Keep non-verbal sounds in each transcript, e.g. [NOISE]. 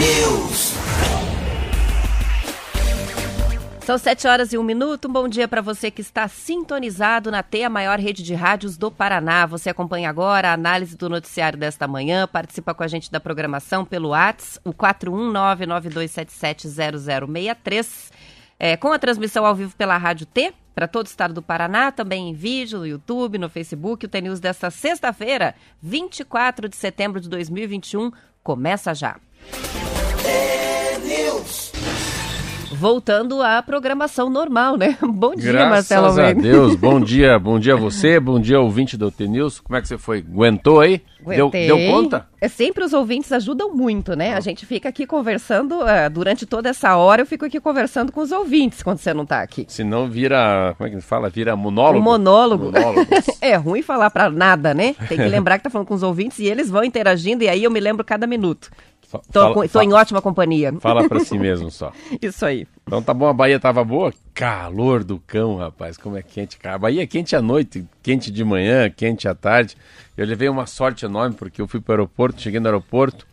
T-News. São sete horas e um minuto. Um bom dia para você que está sintonizado na T, a maior rede de rádios do Paraná. Você acompanha agora a análise do noticiário desta manhã, participa com a gente da programação pelo WhatsApp, o 41992770063, é, com a transmissão ao vivo pela Rádio T, para todo o estado do Paraná, também em vídeo, no YouTube, no Facebook. O T-News desta sexta-feira, 24 de setembro de 2021, começa já. Voltando à programação normal, né? [LAUGHS] Bom dia, Graças Marcelo a Almeida. Deus. Bom [LAUGHS] dia, bom dia a você, bom dia ouvinte do T-News. Como é que você foi? Aguentou aí? Deu, Aguentei. deu conta? É sempre os ouvintes ajudam muito, né? A gente fica aqui conversando eh, durante toda essa hora. Eu fico aqui conversando com os ouvintes quando você não tá aqui. Se não vira, como é que fala? Vira monólogo? Monólogo. [LAUGHS] É ruim falar pra nada, né? Tem que lembrar que tá falando com os ouvintes e eles vão interagindo e aí eu me lembro cada minuto. Tô, fala, tô em ótima companhia. Fala pra si [LAUGHS] mesmo só. Isso aí. Então tá bom, a Bahia tava boa? Calor do cão, rapaz, como é quente. A Bahia é quente à noite, quente de manhã, quente à tarde. Eu levei uma sorte enorme porque eu fui pro aeroporto, cheguei no aeroporto,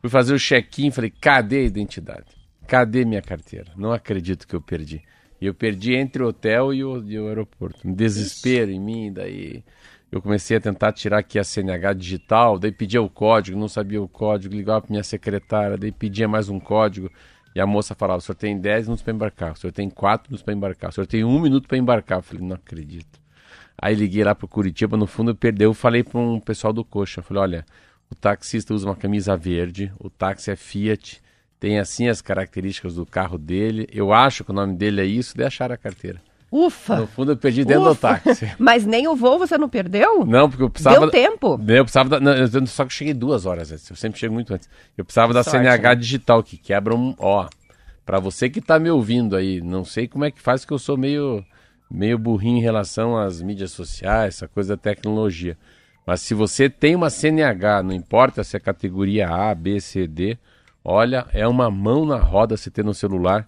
fui fazer o check-in, falei, cadê a identidade? Cadê minha carteira? Não acredito que eu perdi. E eu perdi entre o hotel e o, e o aeroporto. Um desespero em mim, daí eu comecei a tentar tirar aqui a CNH digital, daí pedia o código, não sabia o código, ligava para minha secretária, daí pedia mais um código. E a moça falava: o senhor tem 10 minutos para embarcar, o senhor tem 4 minutos para embarcar, o senhor tem um minuto para embarcar. Eu falei: não acredito. Aí liguei lá pro Curitiba, no fundo eu perdeu, falei para um pessoal do coxa, falei: olha, o taxista usa uma camisa verde, o táxi é Fiat, tem assim as características do carro dele, eu acho que o nome dele é isso, daí acharam a carteira. Ufa! No fundo eu perdi dentro do Ufa. táxi. [LAUGHS] Mas nem o voo você não perdeu? Não, porque eu precisava. Deu tempo. Eu precisava da, não, eu- só que eu cheguei duas horas antes. Eu sempre chego muito antes. Eu precisava da Sorte, CNH né? digital, que quebra um. Ó, pra você que tá me ouvindo aí, não sei como é que faz, que eu sou meio, meio burrinho em relação às mídias sociais, essa coisa da tecnologia. Mas se você tem uma CNH, não importa se é categoria A, B, C, D, olha, é uma mão na roda você ter no celular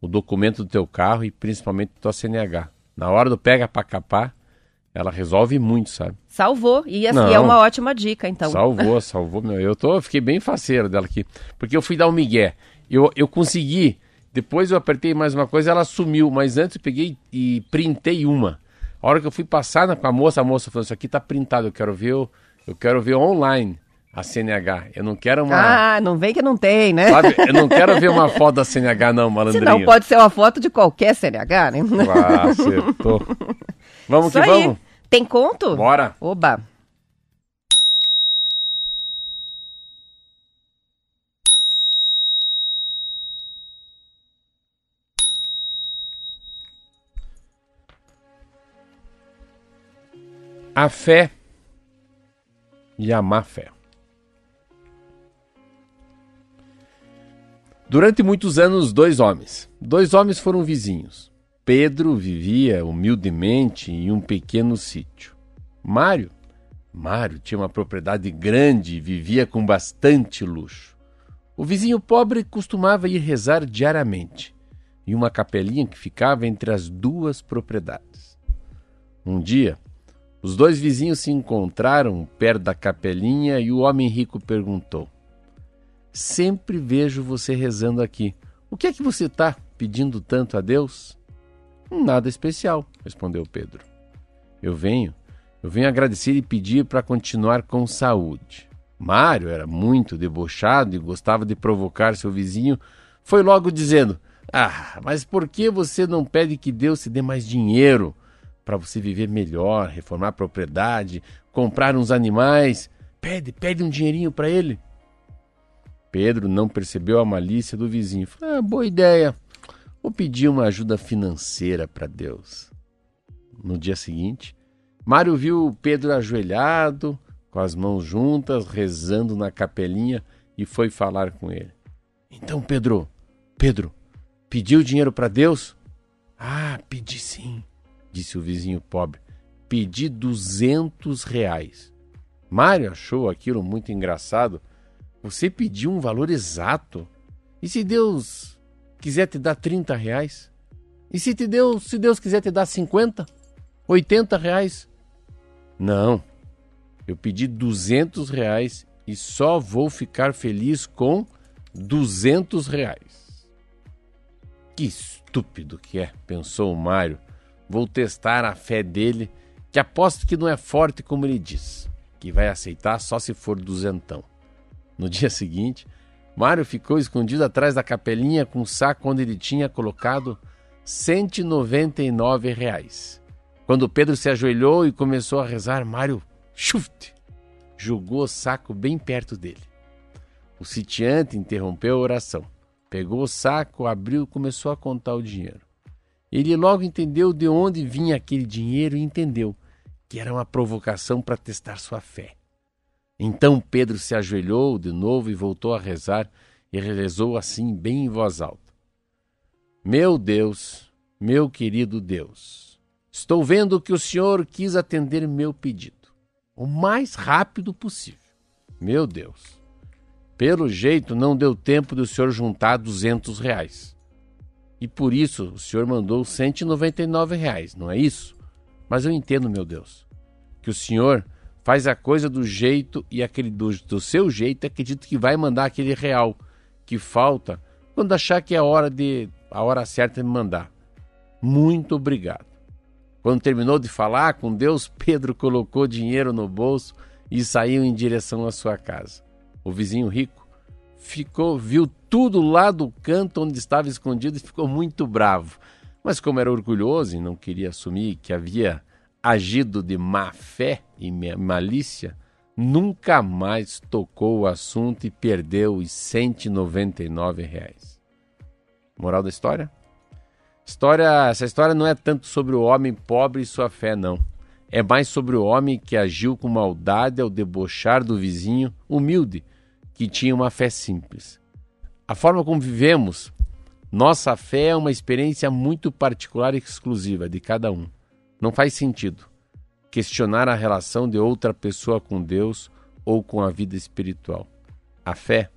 o documento do teu carro e principalmente tua CNH. Na hora do pega pra capar, ela resolve muito, sabe? Salvou. E, assim, é uma ótima dica, então. Salvou, [LAUGHS] salvou. Meu. Eu tô, fiquei bem faceiro dela aqui. Porque eu fui dar um migué. Eu, eu consegui. Depois eu apertei mais uma coisa, ela sumiu. Mas antes eu peguei e printei uma. A hora que eu fui passar na, com a moça, a moça falou: Isso aqui tá printado. Eu quero ver, eu quero ver online a CNH. Eu não quero uma. Ah, não vem que não tem, né? Sabe? Eu não quero ver uma foto da CNH, não, [LAUGHS] malandrinho. Senão pode ser uma foto de qualquer CNH, né? Ah, acertou. [LAUGHS] Vamos Isso que aí. vamos. Tem conto? Bora. Oba. A fé e a má fé. Durante muitos anos, dois homens. Dois homens foram vizinhos. Pedro vivia humildemente em um pequeno sítio. Mário, Mário tinha uma propriedade grande e vivia com bastante luxo. O vizinho pobre costumava ir rezar diariamente em uma capelinha que ficava entre as duas propriedades. Um dia, os dois vizinhos se encontraram perto da capelinha e o homem rico perguntou: Sempre vejo você rezando aqui. O que é que você está pedindo tanto a Deus? Nada especial, respondeu Pedro. Eu venho, eu venho agradecer e pedir para continuar com saúde. Mário era muito debochado e gostava de provocar seu vizinho. Foi logo dizendo: Ah, mas por que você não pede que Deus te dê mais dinheiro para você viver melhor, reformar a propriedade, comprar uns animais? Pede, pede um dinheirinho para ele. Pedro não percebeu a malícia do vizinho. Falou, ah, boa ideia. Vou pedir uma ajuda financeira para Deus. No dia seguinte, Mário viu Pedro ajoelhado, com as mãos juntas, rezando na capelinha e foi falar com ele. Então, Pedro, Pedro, pediu dinheiro para Deus? Ah, pedi sim, disse o vizinho pobre. Pedi duzentos reais. Mário achou aquilo muito engraçado. Você pediu um valor exato. E se Deus quiser te dar 30 reais? E se, te Deus, se Deus quiser te dar 50? 80 reais? Não. Eu pedi 200 reais e só vou ficar feliz com 200 reais. Que estúpido que é, pensou o Mário. Vou testar a fé dele, que aposto que não é forte como ele diz, que vai aceitar só se for duzentão. No dia seguinte, Mário ficou escondido atrás da capelinha com o saco onde ele tinha colocado 199 reais. Quando Pedro se ajoelhou e começou a rezar, Mário, chute, jogou o saco bem perto dele. O sitiante interrompeu a oração, pegou o saco, abriu e começou a contar o dinheiro. Ele logo entendeu de onde vinha aquele dinheiro e entendeu que era uma provocação para testar sua fé. Então Pedro se ajoelhou de novo e voltou a rezar e rezou assim, bem em voz alta: Meu Deus, meu querido Deus, estou vendo que o Senhor quis atender meu pedido o mais rápido possível. Meu Deus, pelo jeito não deu tempo do senhor juntar 200 reais. E por isso o senhor mandou 199 reais, não é isso? Mas eu entendo, meu Deus, que o senhor faz a coisa do jeito e aquele do, do seu jeito acredito que vai mandar aquele real que falta quando achar que é a hora de a hora certa de mandar. Muito obrigado. Quando terminou de falar com Deus, Pedro colocou dinheiro no bolso e saiu em direção à sua casa. O vizinho rico ficou, viu tudo lá do canto onde estava escondido e ficou muito bravo. Mas como era orgulhoso e não queria assumir que havia agido de má fé e malícia, nunca mais tocou o assunto e perdeu os 199 reais. Moral da história? História, essa história não é tanto sobre o homem pobre e sua fé, não. É mais sobre o homem que agiu com maldade ao debochar do vizinho humilde, que tinha uma fé simples. A forma como vivemos, nossa fé é uma experiência muito particular e exclusiva de cada um. Não faz sentido questionar a relação de outra pessoa com Deus ou com a vida espiritual. A fé,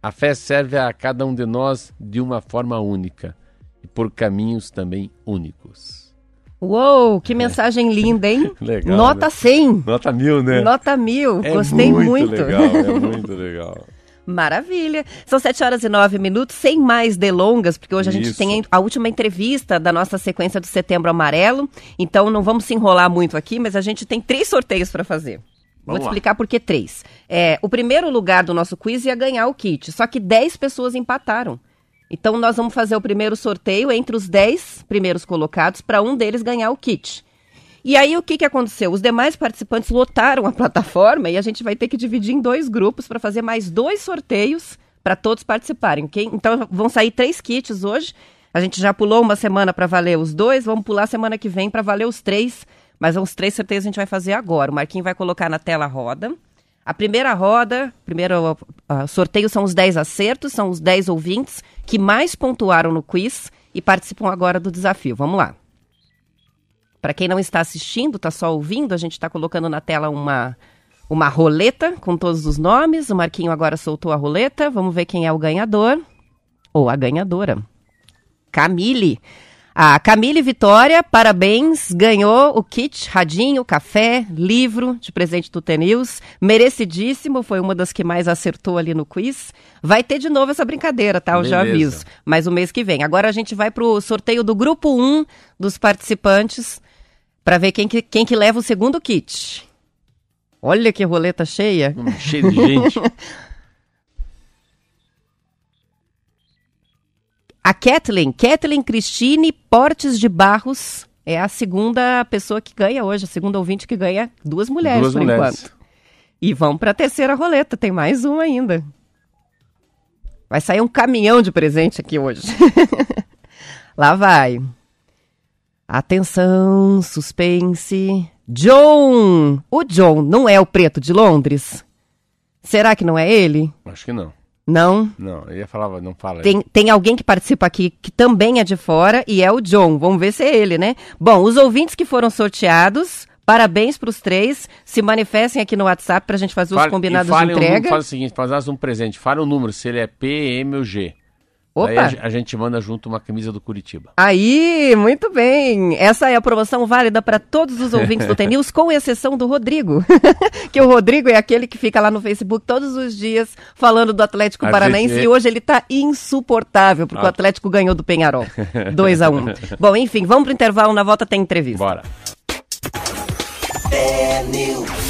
a fé serve a cada um de nós de uma forma única e por caminhos também únicos. Uou, que mensagem linda, hein? [LAUGHS] legal, Nota né? 100. Nota mil, né? Nota mil. É Gostei muito. muito. legal, é muito [LAUGHS] legal. Maravilha. São 7 horas e 9 minutos, sem mais delongas, porque hoje a gente Isso. tem a última entrevista da nossa sequência do Setembro Amarelo. Então não vamos se enrolar muito aqui, mas a gente tem três sorteios para fazer. Vou Vamos te lá. explicar por que três. É, o primeiro lugar do nosso quiz ia ganhar o kit, só que 10 pessoas empataram. Então nós vamos fazer o primeiro sorteio entre os 10 primeiros colocados para um deles ganhar o kit. E aí o que, que aconteceu? Os demais participantes lotaram a plataforma e a gente vai ter que dividir em dois grupos para fazer mais dois sorteios para todos participarem, ok? Então vão sair três kits hoje. A gente já pulou uma semana para valer os dois, vamos pular semana que vem para valer os três. Mas os três sorteios a gente vai fazer agora. O Marquinho vai colocar na tela a roda. A primeira roda, primeiro ah, sorteio são os 10 acertos, são os 10 ouvintes que mais pontuaram no quiz e participam agora do desafio. Vamos lá. Para quem não está assistindo, está só ouvindo, a gente está colocando na tela uma, uma roleta com todos os nomes. O Marquinho agora soltou a roleta. Vamos ver quem é o ganhador ou a ganhadora. Camille. A Camille Vitória, parabéns, ganhou o kit Radinho, café, livro de presente do T-News, merecidíssimo, foi uma das que mais acertou ali no quiz. Vai ter de novo essa brincadeira, tá? Eu já Beleza. aviso, mas o mês que vem. Agora a gente vai pro sorteio do grupo 1 dos participantes, para ver quem que, quem que leva o segundo kit. Olha que roleta cheia. Hum, cheio de gente. [LAUGHS] A Kathleen, Kathleen Cristine Portes de Barros, é a segunda pessoa que ganha hoje, a segunda ouvinte que ganha duas mulheres Duas por mulheres. enquanto. E vão para a terceira roleta, tem mais uma ainda. Vai sair um caminhão de presente aqui hoje. [LAUGHS] Lá vai. Atenção, suspense. John! O John não é o preto de Londres? Será que não é ele? Acho que não. Não? Não, eu ia falar, não fala. Tem, tem alguém que participa aqui que também é de fora e é o John. Vamos ver se é ele, né? Bom, os ouvintes que foram sorteados, parabéns para os três. Se manifestem aqui no WhatsApp para a gente fazer os Fale- combinados e fale de um entrega. faz o seguinte, faz um presente, fala o número, se ele é P, M ou G. Opa! Daí a, ge- a gente manda junto uma camisa do Curitiba. Aí, muito bem. Essa é a promoção válida para todos os ouvintes do [LAUGHS] TNews, com exceção do Rodrigo. [LAUGHS] que o Rodrigo é aquele que fica lá no Facebook todos os dias falando do Atlético A Paranaense gente- e hoje ele tá insuportável, porque o Ah. Atlético ganhou do Penharol. [LAUGHS] 2 a 1 um. Bom, enfim, vamos pro intervalo, na volta tem entrevista. Bora. News.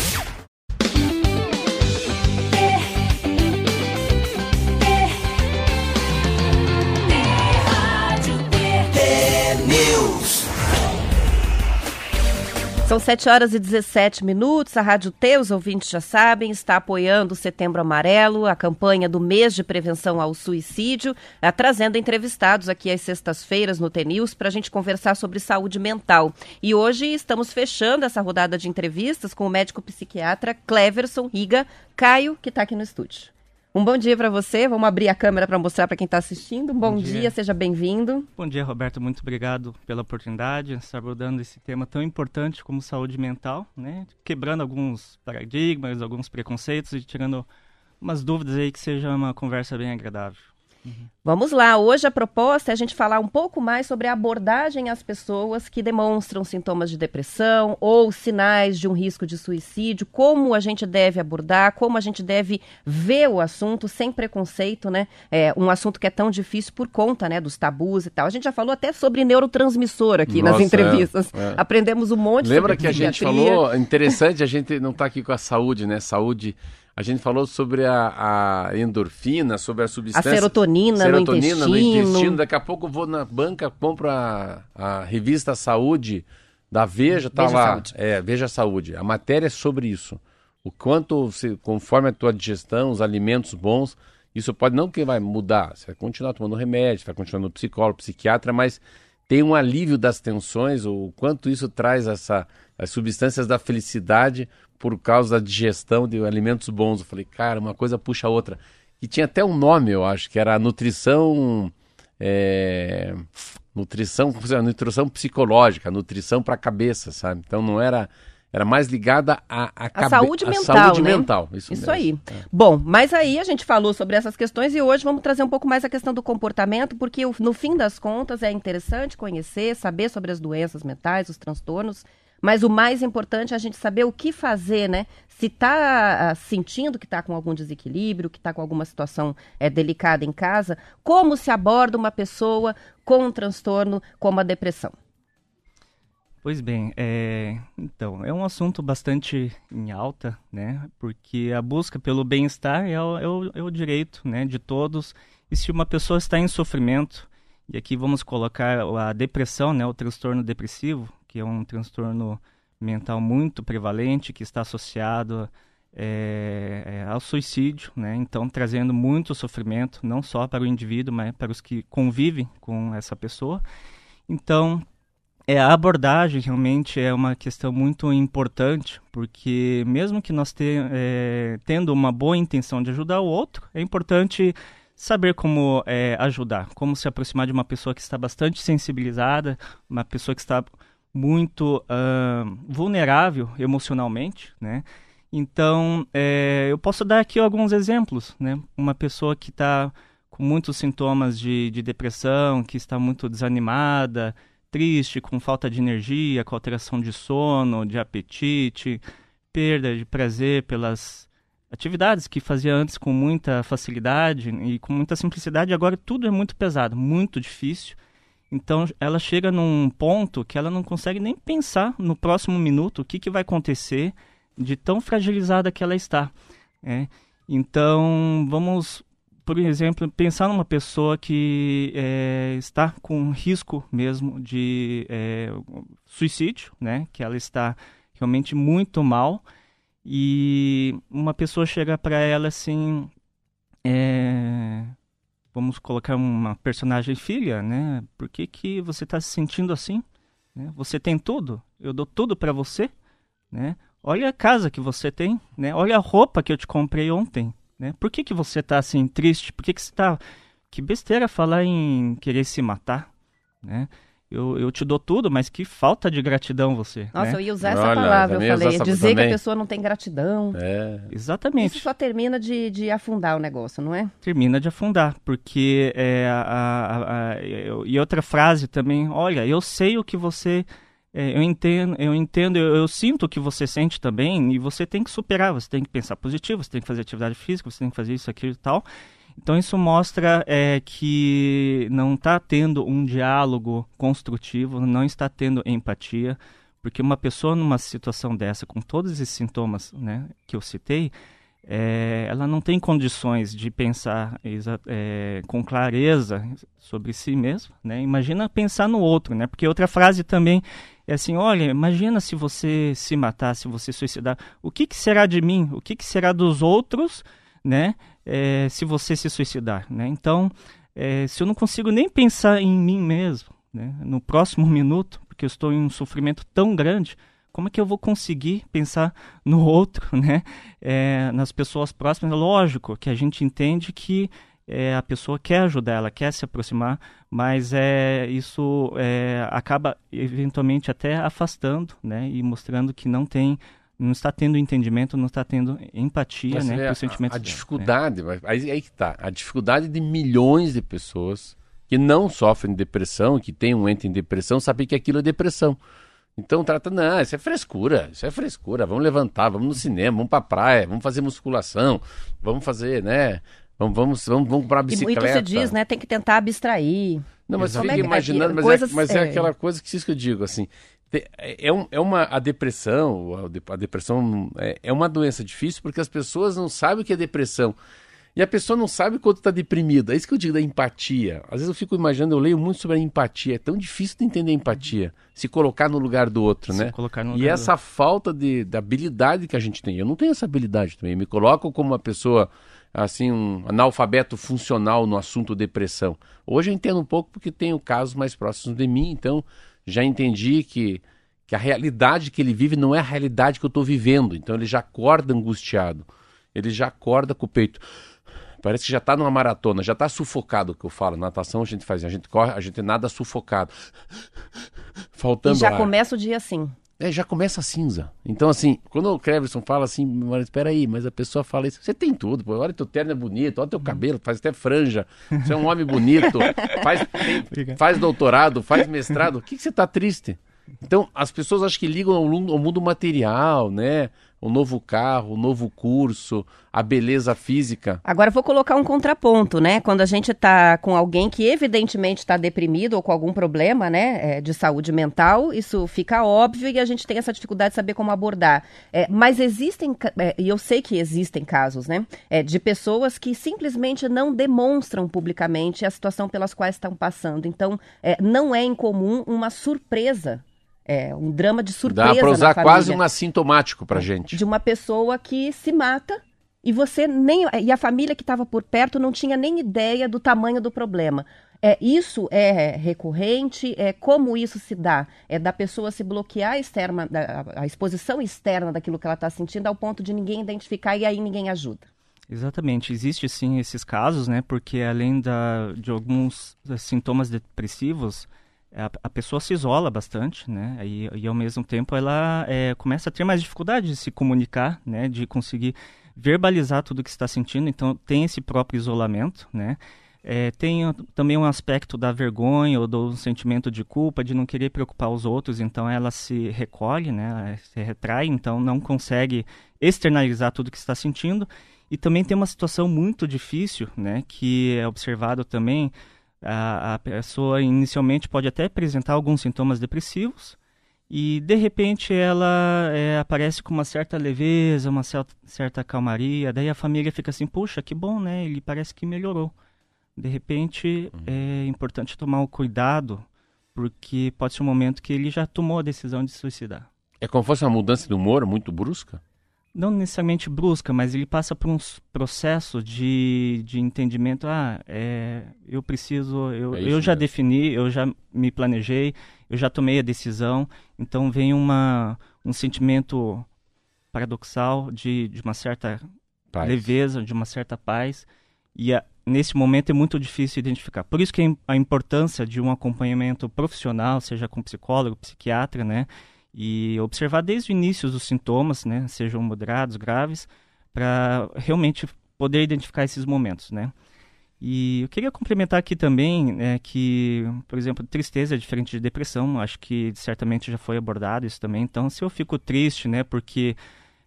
São 7 horas e 17 minutos. A Rádio T, os ouvintes já sabem, está apoiando o Setembro Amarelo, a campanha do mês de prevenção ao suicídio, eh, trazendo entrevistados aqui às sextas-feiras no TNews para a gente conversar sobre saúde mental. E hoje estamos fechando essa rodada de entrevistas com o médico psiquiatra Cleverson Riga Caio, que está aqui no estúdio. Um bom dia para você. Vamos abrir a câmera para mostrar para quem está assistindo. Um bom, Bom dia. dia. seja bem-vindo. Bom dia, Roberto. Muito obrigado pela oportunidade de estar abordando esse tema tão importante como saúde mental, né? Quebrando alguns paradigmas, alguns preconceitos e tirando umas dúvidas aí que seja uma conversa bem agradável. Vamos lá, hoje a proposta é a gente falar um pouco mais sobre a abordagem às pessoas que demonstram sintomas de depressão ou sinais de um risco de suicídio, como a gente deve abordar, como a gente deve ver o assunto sem preconceito, né? É um assunto que é tão difícil por conta, né, dos tabus e tal. A gente já falou até sobre neurotransmissor aqui nas Nossa, entrevistas. é, é. Aprendemos um monte Lembra que a gente falou, interessante, a gente não está aqui com a saúde, né? Saúde, a gente falou sobre a, a endorfina, sobre a a substância... serotonina, serotonina no intestino. Daqui a pouco eu vou na banca, compro a, a revista Saúde da Veja, tá Veja lá. Saúde. É, Veja Saúde. A matéria é sobre isso. O quanto, você, conforme a tua digestão, os alimentos bons, isso pode não que vai mudar. Você vai continuar tomando remédio, vai continuar no psicólogo, psiquiatra, mas tem um alívio das tensões, o quanto isso traz essa, as substâncias da felicidade por causa da digestão de alimentos bons. Eu falei, cara, uma coisa puxa a outra. E tinha até um nome, eu acho, que era nutrição. é, nutrição, nutrição psicológica, nutrição para a cabeça, sabe? Então não era. Era mais ligada à, à A saúde mental, saúde né? mental. Isso, Isso aí. Bom, mas aí a gente falou sobre essas questões e hoje vamos trazer um pouco mais a questão do comportamento, porque no fim das contas é interessante conhecer, saber sobre as doenças mentais, os transtornos, mas o mais importante é a gente saber o que fazer, né? Se está sentindo que está com algum desequilíbrio, que está com alguma situação é, delicada em casa, como se aborda uma pessoa com um transtorno como a depressão? Pois bem, é, então, é um assunto bastante em alta, né? Porque a busca pelo bem-estar é, o- é é o direito né, de todos. E se uma pessoa está em sofrimento, e aqui vamos colocar a depressão, né, o transtorno depressivo, que é um transtorno mental muito prevalente, que está associado é, é, ao suicídio, né? Então, trazendo muito sofrimento, não só para o indivíduo, mas para os que convivem com essa pessoa. Então, é, a abordagem realmente é uma questão muito importante, porque mesmo que nós te, é, tendo uma boa intenção de ajudar o outro, é importante saber como é, ajudar, como se aproximar de uma pessoa que está bastante sensibilizada, uma pessoa que está muito ah, vulnerável emocionalmente, né? Então, é, eu posso dar aqui alguns exemplos, né? Uma pessoa que está com muitos sintomas de, de depressão, que está muito desanimada, triste, com falta de energia, com alteração de sono, de apetite, perda de prazer pelas atividades que fazia antes com muita facilidade e com muita simplicidade, agora tudo é muito pesado, muito difícil. Então ela chega num ponto que ela não consegue nem pensar no próximo minuto o que, que vai acontecer de tão fragilizada que ela está. né? Então vamos, por exemplo, pensar numa pessoa que é, está com risco mesmo de é, suicídio, né? Que ela está realmente muito mal e uma pessoa chega para ela assim, é, vamos colocar uma personagem filha, né? Por que, que você está se sentindo assim? né? Você tem tudo? Eu dou tudo para você, né? Olha a casa que você tem, né? Olha a roupa que eu te comprei ontem, né? Por que, que você tá assim triste? Por que, que você tá que besteira falar em querer se matar, né? Eu, eu te dou tudo, mas que falta de gratidão você. Nossa, né? eu ia usar essa Olha, palavra, eu falei. Dizer que também. a pessoa não tem gratidão. É. Exatamente. Isso só termina de, de afundar o negócio, não é? termina de afundar, porque é, a, a- a- e outra frase também, olha, eu sei o que você, eu entendo, eu entendo, eu, eu sinto o que você sente também, e você tem que superar, você tem que pensar positivo, você tem que fazer atividade física, você tem que fazer isso, aquilo e tal. Então isso mostra é, que não está tendo um diálogo construtivo, não está tendo empatia, porque uma pessoa numa situação dessa, com todos esses sintomas né, que eu citei, é, ela não tem condições de pensar é, com clareza sobre si mesma, né? Imagina pensar no outro, né? Porque outra frase também é assim, olha, imagina se você se matar, se você suicidar, o que, que será de mim? O que, que será dos outros, né? É, se você se suicidar, né? Então, é, se eu não consigo nem pensar em mim mesmo, né? No próximo minuto, porque eu estou em um sofrimento tão grande, como é que eu vou conseguir pensar no outro, [LAUGHS] né? É, nas pessoas próximas? Lógico que a gente entende que é, a pessoa quer ajudar, ela quer se aproximar, mas é, isso é, acaba eventualmente até afastando, né? E mostrando que não tem, não está tendo entendimento, não está tendo empatia, Mas né? é Por sentimentos a, a dela, né? dificuldade, mas aí, aí que tá. A dificuldade de milhões de pessoas que não sofrem de depressão, que têm um ente em depressão, saber que aquilo é depressão. Então trata, não, isso é frescura, isso é frescura, vamos levantar, vamos no cinema, vamos pra praia, vamos fazer musculação, vamos fazer, né? Vamos, vamos, vamos, vamos comprar E bicicleta. muito se diz, né? Tem que tentar abstrair. Não, mas fica é que- imaginando, é que mas, coisas- é, mas é é. aquela coisa que isso que eu digo, assim, é, um- é uma, a depressão, a de- a depressão é, é uma doença difícil porque as pessoas não sabem o que é depressão. E a pessoa não sabe quando está deprimida. É isso que eu digo da empatia. Às vezes eu fico imaginando, eu leio muito sobre a empatia. É tão difícil de entender a empatia, se colocar no lugar do outro, Se né? colocar no E lugar do essa falta de, de habilidade que a gente tem. Eu não tenho essa habilidade também. Eu me coloco como uma pessoa, assim, um analfabeto funcional no assunto depressão. Hoje eu entendo um pouco porque tenho casos mais próximos de mim, então já entendi que, que a realidade que ele vive não é a realidade que eu estou vivendo. Então ele já acorda angustiado. Ele já acorda com o peito. Parece que já está numa maratona, já está sufocado, o que eu falo. Natação a gente faz, a gente corre, a gente nada sufocado. E Faltando já ar. começa o dia assim. É, já começa a cinza. Então, assim, quando o Cleverson fala assim, mas espera aí, mas a pessoa fala isso, você tem tudo, pô, olha teu terno é bonito, olha teu cabelo, faz até franja, você é um homem bonito, [LAUGHS] faz, tem- faz doutorado, faz mestrado, o que, que você tá triste? Então, as pessoas acho que ligam ao mundo material, né? O novo carro, o novo curso, a beleza física. Agora vou colocar um contraponto, né? Quando a gente tá com alguém que evidentemente está deprimido ou com algum problema, né, é, de saúde mental, isso fica óbvio e a gente tem essa dificuldade de saber como abordar. É, mas existem, é, e eu sei que existem casos, né, é, de pessoas que simplesmente não demonstram publicamente a situação pelas quais estão passando. Então, é, não é incomum uma surpresa. É um drama de surpresa Dá pra na usar família quase um assintomático pra gente. de uma pessoa que se mata e você nem e a família que estava por perto não tinha nem ideia do tamanho do problema. É, isso é recorrente? É como isso se dá? É da pessoa se bloquear externa, da, a exposição externa daquilo que ela está sentindo ao ponto de ninguém identificar e aí ninguém ajuda. Exatamente, existe sim esses casos, né? Porque além da, de alguns eh, sintomas depressivos, a, a pessoa se isola bastante, né? E, e ao mesmo tempo ela eh, começa a ter mais dificuldade de se comunicar, né? De conseguir verbalizar tudo o que está sentindo. Então tem esse próprio isolamento, né? Eh, tem também um aspecto da vergonha ou do sentimento de culpa, de não querer preocupar os outros, então ela se recolhe, né? Ela Se retrai, então não consegue externalizar tudo que está sentindo. E também tem uma situação muito difícil, né, que é observado também, a, a pessoa inicialmente pode até apresentar alguns sintomas depressivos e de repente ela é, aparece com uma certa leveza, uma cer- certa calmaria, daí a família fica assim, puxa, que bom, né, ele parece que melhorou. De repente é importante tomar o cuidado, porque pode ser um momento que ele já tomou a decisão de se suicidar. É como se fosse uma mudança de humor muito brusca. Não necessariamente brusca, mas ele passa por um processo de, de entendimento. Ah, é, eu preciso, eu, É eu já mesmo. defini, eu já me planejei, eu já tomei a decisão. Então vem uma, um sentimento paradoxal de, de uma certa paz. leveza, de uma certa paz. E a, nesse momento é muito difícil identificar. Por isso que a importância de um acompanhamento profissional, seja com psicólogo, psiquiatra, né? E observar desde o início os sintomas, né? Sejam moderados, graves, para realmente poder identificar esses momentos, né? E eu queria complementar aqui também é, que, por exemplo, tristeza é diferente de depressão. Acho que certamente já foi abordado isso também. Então, se eu fico triste, né, porque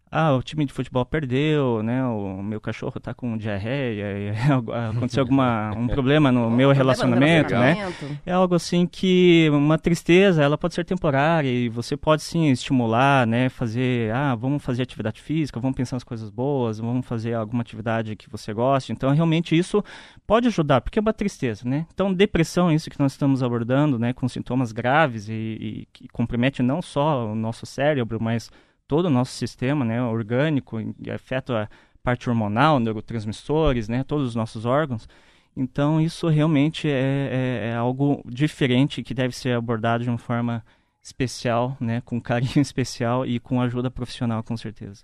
ah, o time de futebol perdeu, né? O meu cachorro tá com diarreia, [LAUGHS] aconteceu alguma um [LAUGHS] problema no meu relacionamento, né? É algo assim que uma tristeza, ela pode ser temporária e você pode sim estimular, né? Fazer, ah, vamos fazer atividade física, vamos pensar nas coisas boas, vamos fazer alguma atividade que você goste. Então, realmente isso pode ajudar, porque é uma tristeza, né? Então, depressão, isso que nós estamos abordando, né? Com sintomas graves e, e que compromete não só o nosso cérebro, mas todo o nosso sistema né, orgânico, afeta a parte hormonal, neurotransmissores, né, todos os nossos órgãos. Então, isso realmente é, é, é, algo diferente que deve ser abordado de uma forma especial, né, com carinho [LAUGHS] especial e com ajuda profissional, com certeza.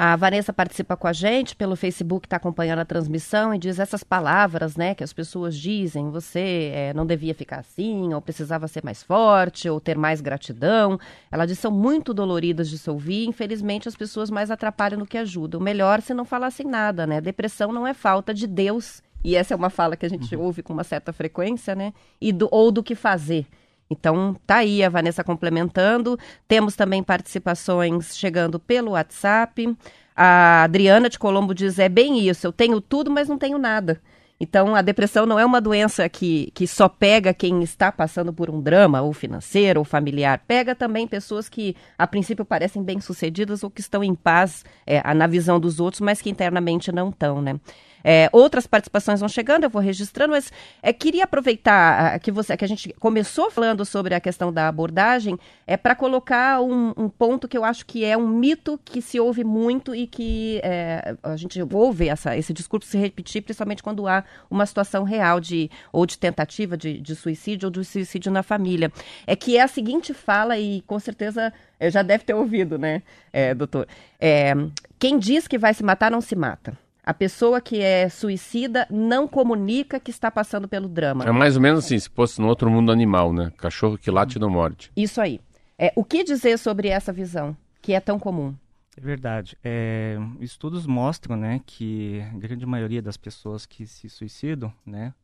A Vanessa participa com a gente pelo Facebook, está acompanhando a transmissão e diz essas palavras, né, que as pessoas dizem. Você é, não devia ficar assim, ou precisava ser mais forte, ou ter mais gratidão. Ela diz são muito doloridas de se ouvir. Infelizmente, as pessoas mais atrapalham do que ajudam. Melhor se não falassem nada, né? Depressão não é falta de Deus. E essa é uma fala que a gente uhum. ouve com uma certa frequência, né? E do, ou do que fazer. Então, tá aí a Vanessa complementando. Temos também participações chegando pelo WhatsApp. A Adriana de Colombo diz: é bem isso, eu tenho tudo, mas não tenho nada. Então, a depressão não é uma doença que, que só pega quem está passando por um drama, ou financeiro, ou familiar. Pega também pessoas que, a princípio, parecem bem-sucedidas ou que estão em paz é, na visão dos outros, mas que internamente não estão, né? É, outras participações vão chegando, eu vou registrando, mas é, queria aproveitar que você que a gente começou falando sobre a questão da abordagem, é para colocar um, um, ponto que eu acho que é um mito que se ouve muito e que é, a gente ouve essa, esse discurso se repetir, principalmente quando há uma situação real de ou de tentativa de, de suicídio ou de suicídio na família. É que é a seguinte fala, e com certeza já deve ter ouvido, né, é, doutor? É, quem diz que vai se matar não se mata. A pessoa que é suicida não comunica que está passando pelo drama. É mais ou menos assim, se fosse no outro mundo animal, né? Cachorro que late não morde. Isso aí. É, o que dizer sobre essa visão, que é tão comum? É verdade. É, estudos mostram, né, que a grande maioria das pessoas que se suicidam, né,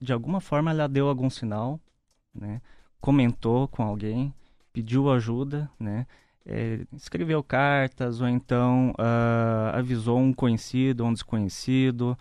de alguma forma ela deu algum sinal, né, comentou com alguém, pediu ajuda, né, é, escreveu cartas ou então uh, avisou um conhecido ou um desconhecido,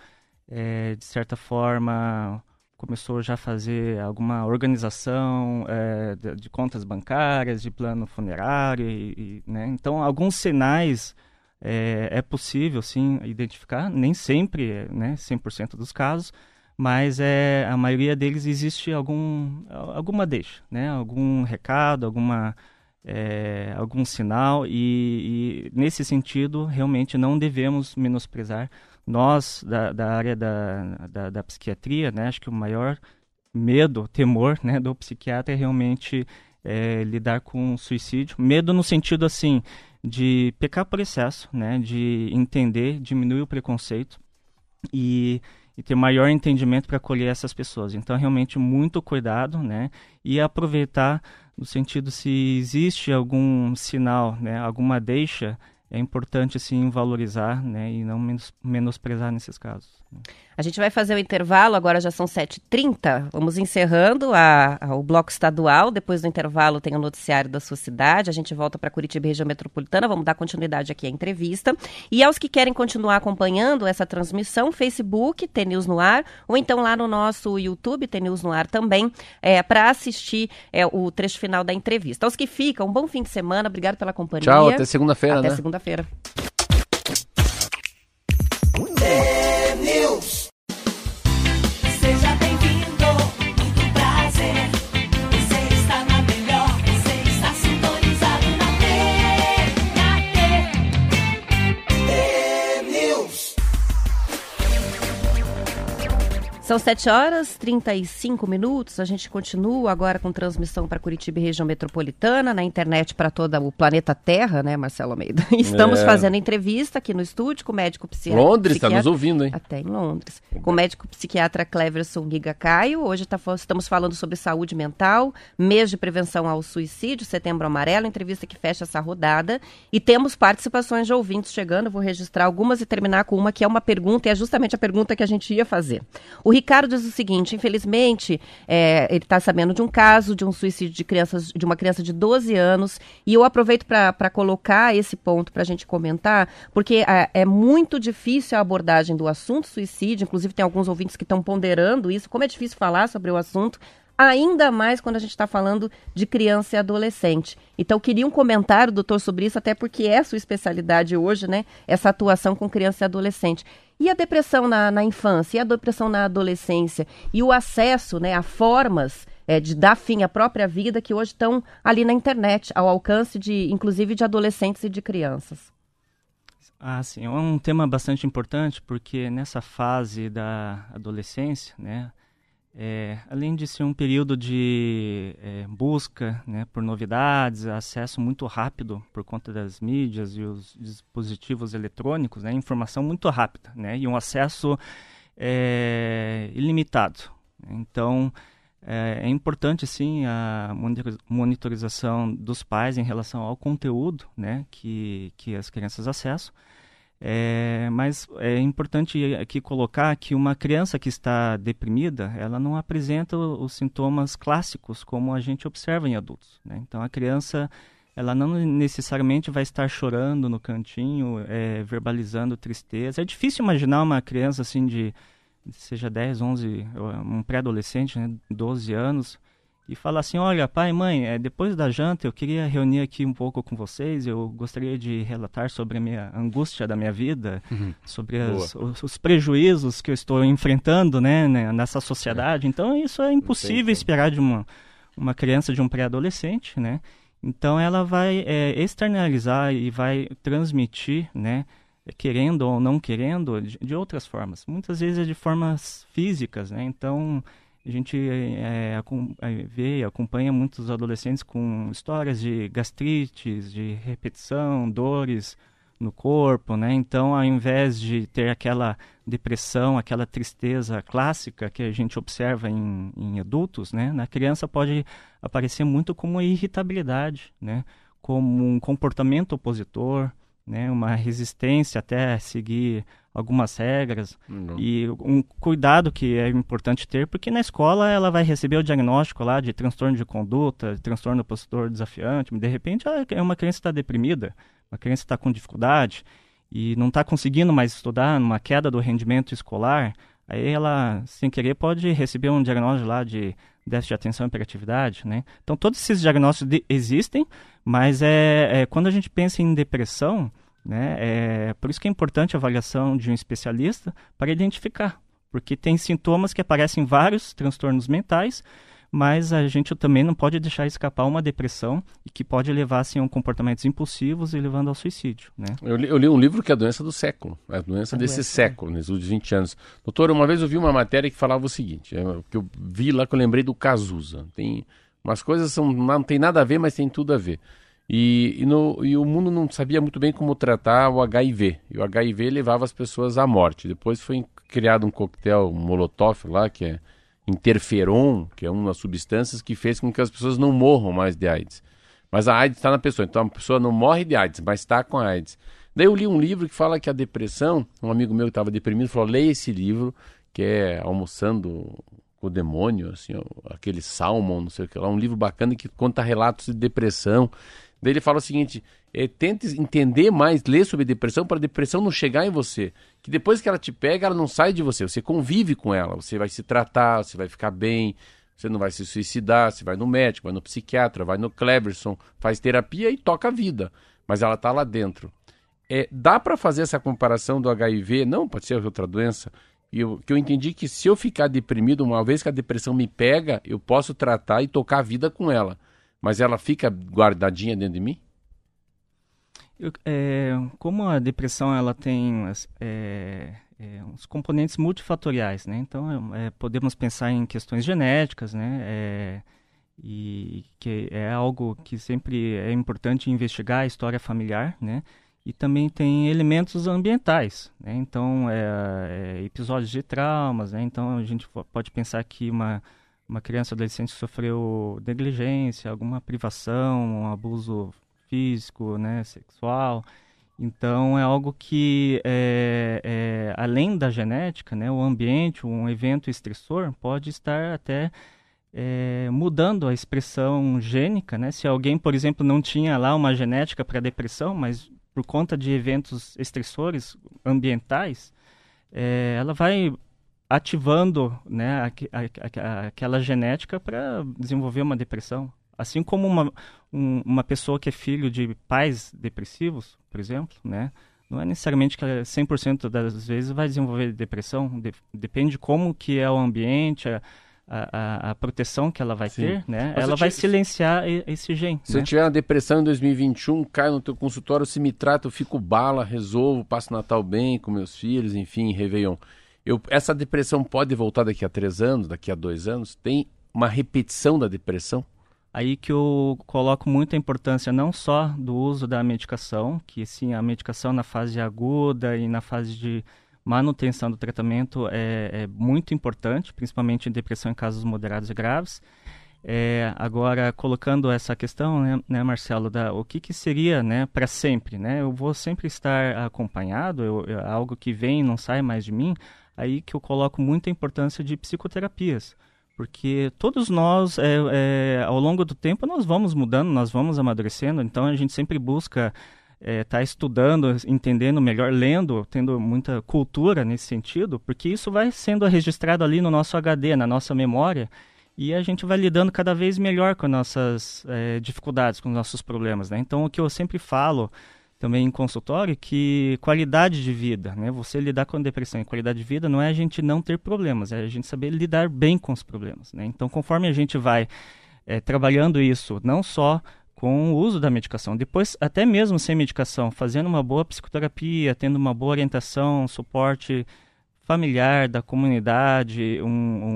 é, de certa forma começou já a fazer alguma organização é, de, de, contas bancárias, de plano funerário, e, e, né? então alguns sinais é, é, possível sim identificar, nem sempre, né, 100% dos casos, mas é, a maioria deles existe algum, alguma deixa, né, algum recado, alguma é, algum sinal e, e, nesse sentido realmente não devemos menosprezar nós da, da área da, da, da, psiquiatria né acho que o maior medo temor né do psiquiatra é realmente é, lidar com suicídio medo no sentido assim de pecar por excesso né de entender diminuir o preconceito e e ter maior entendimento para acolher essas pessoas. Então, realmente, muito cuidado, né? E aproveitar no sentido se existe algum sinal, né, alguma deixa, é importante sim valorizar né, e não menos, menosprezar nesses casos. A gente vai fazer o intervalo, agora já são 7h30. Vamos encerrando a, a, o bloco estadual. Depois do intervalo tem o noticiário da sua cidade. A gente volta para Curitiba região metropolitana. Vamos dar continuidade aqui à entrevista. E aos que querem continuar acompanhando essa transmissão, Facebook, TNews no ar, ou então lá no nosso YouTube, TNews no ar também, é, para assistir é, o trecho final da entrevista. Aos que ficam, um bom fim de semana. Obrigado pela companhia. Tchau, até segunda-feira. Até né? segunda-feira. São 7 horas e 35 minutos. A gente continua agora com transmissão para Curitiba e região metropolitana, na internet para todo o planeta Terra, né, Marcelo Almeida? [LAUGHS] Estamos é. fazendo entrevista aqui no estúdio com o médico psiquiatra. Londres, está nos ouvindo, hein? Até em Londres. Com o médico psiquiatra Cleverson Giga Caio. Hoje tá, estamos falando sobre saúde mental, mês de prevenção ao suicídio, setembro amarelo, entrevista que fecha essa rodada. E temos participações de ouvintes chegando. vou registrar algumas e terminar com uma que é uma pergunta, e é justamente a pergunta que a gente ia fazer. O Ricardo diz o seguinte: infelizmente, é, ele está sabendo de um caso de um suicídio de, crianças, de uma criança de 12 anos, e eu aproveito para colocar esse ponto para a gente comentar, porque é, é, muito difícil a abordagem do assunto suicídio, inclusive tem alguns ouvintes que estão ponderando isso, como é difícil falar sobre o assunto, ainda mais quando a gente está falando de criança e adolescente. Então, queria um comentário, doutor, sobre isso, até porque é a sua especialidade hoje, né? Essa atuação com criança e adolescente. E a depressão na, na infância, e a depressão na adolescência, e o acesso né, a formas é, de dar fim à própria vida que hoje estão ali na internet, ao alcance de, inclusive, de adolescentes e de crianças. Ah, sim, é um tema bastante importante porque nessa fase da adolescência, né, é, além de ser um período de é, busca né, por novidades, acesso muito rápido por conta das mídias e os dispositivos eletrônicos, né, informação muito rápida né, e um acesso é, ilimitado. Então, é, é, importante, sim, a monitorização dos pais em relação ao conteúdo né, que, que as crianças acessam é, mas é importante aqui colocar que uma criança que está deprimida, ela não apresenta os sintomas clássicos como a gente observa em adultos. Né? Então a criança, ela não necessariamente vai estar chorando no cantinho, é, verbalizando tristeza. É difícil imaginar uma criança assim de seja 10, 11, um pré-adolescente, né, 12 anos, e falar assim: olha, pai, mãe, é, depois da janta eu queria reunir aqui um pouco com vocês. Eu gostaria de relatar sobre a minha angústia da minha vida, uhum. sobre as, os, os, prejuízos que eu estou enfrentando né, né nessa sociedade. É. Então, isso é impossível esperar de uma, uma criança, de um pré-adolescente, né? Então, ela vai é, externalizar e vai transmitir, né? Querendo ou não querendo, de, de outras formas. Muitas vezes é de formas físicas, né? Então a gente é, é, vê e acompanha muitos adolescentes com histórias de gastrites, de repetição, dores no corpo, né? Então, ao invés de ter aquela depressão, aquela tristeza clássica que a gente observa em, em adultos, né? Na criança pode aparecer muito como irritabilidade, né? Como um comportamento opositor, né? Uma resistência até seguir algumas regras uhum. e um cuidado que é importante ter, porque na escola ela vai receber o diagnóstico lá de transtorno de conduta, de transtorno opositor desafiante, de repente é uma criança está deprimida, uma criança está com dificuldade e não está conseguindo mais estudar, numa queda do rendimento escolar, aí ela, sem querer, pode receber um diagnóstico lá de déficit de atenção e hiperatividade, né? Então, todos esses diagnósticos existem, mas é, é, quando a gente pensa em depressão, né? É, por isso que é importante a avaliação de um especialista para identificar, porque tem sintomas que aparecem em vários transtornos mentais, mas a gente também não pode deixar escapar uma depressão e que pode levar assim, a comportamentos impulsivos e levando ao suicídio. Né? Eu, li, eu li um livro que é a doença do século, é a doença a desse doença, século, é. nesses últimos 20 anos. Doutor, uma vez eu vi uma matéria que falava o seguinte, é, que eu vi lá que eu lembrei do Cazuza. Tem umas coisas são não tem nada a ver, mas tem tudo a ver. E, e, no, e, o mundo não sabia muito bem como tratar o HIV. E o HIV levava as pessoas à morte. Depois foi criado um coquetel um molotov lá, que é interferon, que é uma das substâncias que fez com que as pessoas não morram mais de AIDS. Mas a AIDS está na pessoa, então a pessoa não morre de AIDS, mas está com AIDS. Daí eu li um livro que fala que a depressão, um amigo meu que estava deprimido falou, leia esse livro, que é Almoçando com o Demônio, assim, aquele Salmon, não sei o que lá, um livro bacana que conta relatos de depressão Daí ele fala o seguinte: é, tente entender mais, ler sobre depressão, para a depressão não chegar em você. Que depois que ela te pega, ela não sai de você. Você convive com ela, você vai se tratar, você vai ficar bem, você não vai se suicidar, você vai no médico, vai no psiquiatra, vai no Cleverson, faz terapia e toca a vida. Mas ela está lá dentro. É, dá para fazer essa comparação do HIV? Não, pode ser outra doença. E eu, que eu entendi que se eu ficar deprimido, uma vez que a depressão me pega, eu posso tratar e tocar a vida com ela mas ela fica guardadinha dentro de mim? Eu, é, como a depressão ela tem é, é, uns componentes multifatoriais, né? Então, é, podemos pensar em questões genéticas, né? É, e que é algo que sempre é importante investigar a história familiar, né? E também tem elementos ambientais, né? Então, é, é, episódios de traumas, né? Então, a gente pode pensar que uma, uma criança adolescente sofreu negligência, alguma privação, um abuso físico, né? Sexual. Então, é algo que, é, é, além da genética, né? O ambiente, um evento estressor, pode estar até é, mudando a expressão gênica, né? Se alguém, por exemplo, não tinha lá uma genética para depressão, mas por conta de eventos estressores ambientais, é, ela vai ativando né, a, a, a, aquela genética para desenvolver uma depressão. Assim como uma, um, uma pessoa que é filho de pais depressivos, por exemplo, né, não é necessariamente que 100% das vezes vai desenvolver depressão, de, depende de como que é o ambiente, a, a, a, proteção que ela vai Sim. ter, né? Mas ela vai silenciar esse gene. Se né? eu tiver uma depressão em 2021, caio no teu consultório, se me trata, eu fico bala, resolvo, passo Natal bem com meus filhos, enfim, Réveillon. Eu, essa depressão pode voltar daqui a três anos, daqui a dois anos? Tem uma repetição da depressão? Aí que eu coloco muita importância não só do uso da medicação, que sim, a medicação na fase aguda e na fase de manutenção do tratamento é, é muito importante, principalmente em depressão em casos moderados e graves. É, agora, colocando essa questão, né, né Marcelo, da, o que, que seria né, para sempre? Né? Eu vou sempre estar acompanhado, eu, eu, algo que vem e não sai mais de mim, aí que eu coloco muita importância de psicoterapias. Porque todos nós, é, é, ao longo do tempo, nós vamos mudando, nós vamos amadurecendo, então a gente sempre busca está é, tá estudando, entendendo melhor, lendo, tendo muita cultura nesse sentido, porque isso vai sendo registrado ali no nosso HD, na nossa memória, e a gente vai lidando cada vez melhor com nossas é, dificuldades, com os nossos problemas. Né? Então, o que eu sempre falo também em consultório, que qualidade de vida, né? você lidar com a depressão e qualidade de vida não é a gente não ter problemas, é a gente saber lidar bem com os problemas. Né? Então, conforme a gente vai é, trabalhando isso, não só com o uso da medicação. Depois, até mesmo sem medicação, fazendo uma boa psicoterapia, tendo uma boa orientação, suporte familiar da comunidade, um,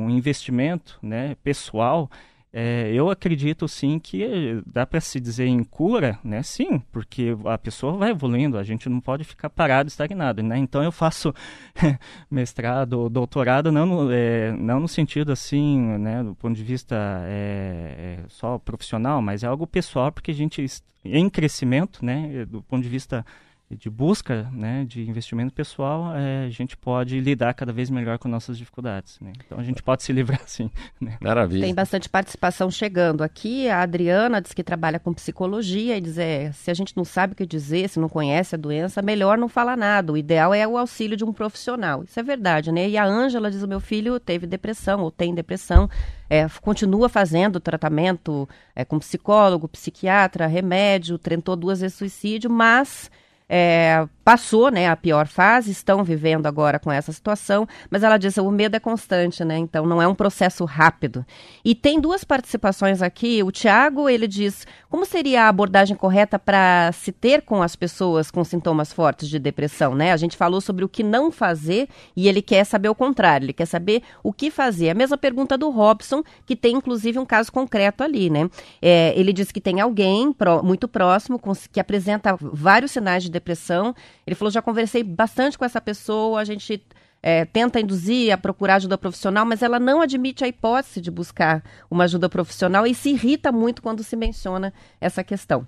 um investimento né, pessoal, é, eu acredito sim que dá para se dizer em cura, né? Sim, porque a pessoa vai evoluindo, a gente não pode ficar parado, estagnado, né? Então eu faço [LAUGHS] mestrado, doutorado, não no, é, não no sentido assim, né, do ponto de vista é, é só profissional, mas é algo pessoal, porque a gente em crescimento, né, do ponto de vista de busca né, de investimento pessoal, é, a gente pode lidar cada vez melhor com nossas dificuldades. Né? Então a gente pode se livrar [LAUGHS] assim. Né? Maravilha. Tem bastante participação chegando aqui. A Adriana diz que trabalha com psicologia e diz: é, se a gente não sabe o que dizer, se não conhece a doença, melhor não falar nada. O ideal é o auxílio de um profissional. Isso é verdade, né? E a Ângela diz: o meu filho teve depressão ou tem depressão. É, continua fazendo tratamento é, com psicólogo, psiquiatra, remédio, tentou duas vezes suicídio, mas é, passou né, a pior fase, estão vivendo agora com essa situação, mas ela diz o medo é constante, né? Então não é um processo rápido. E tem duas participações aqui. O Tiago ele diz como seria a abordagem correta para se ter com as pessoas com sintomas fortes de depressão, né? A gente falou sobre o que não fazer e ele quer saber o contrário, ele quer saber o que fazer. A mesma pergunta do Robson, que tem inclusive um caso concreto ali, né? É, ele diz que tem alguém pro, muito próximo com, que apresenta vários sinais de depressão ele falou: já conversei bastante com essa pessoa, a gente é, tenta induzir a procurar ajuda profissional, mas ela não admite a hipótese de buscar uma ajuda profissional e se irrita muito quando se menciona essa questão.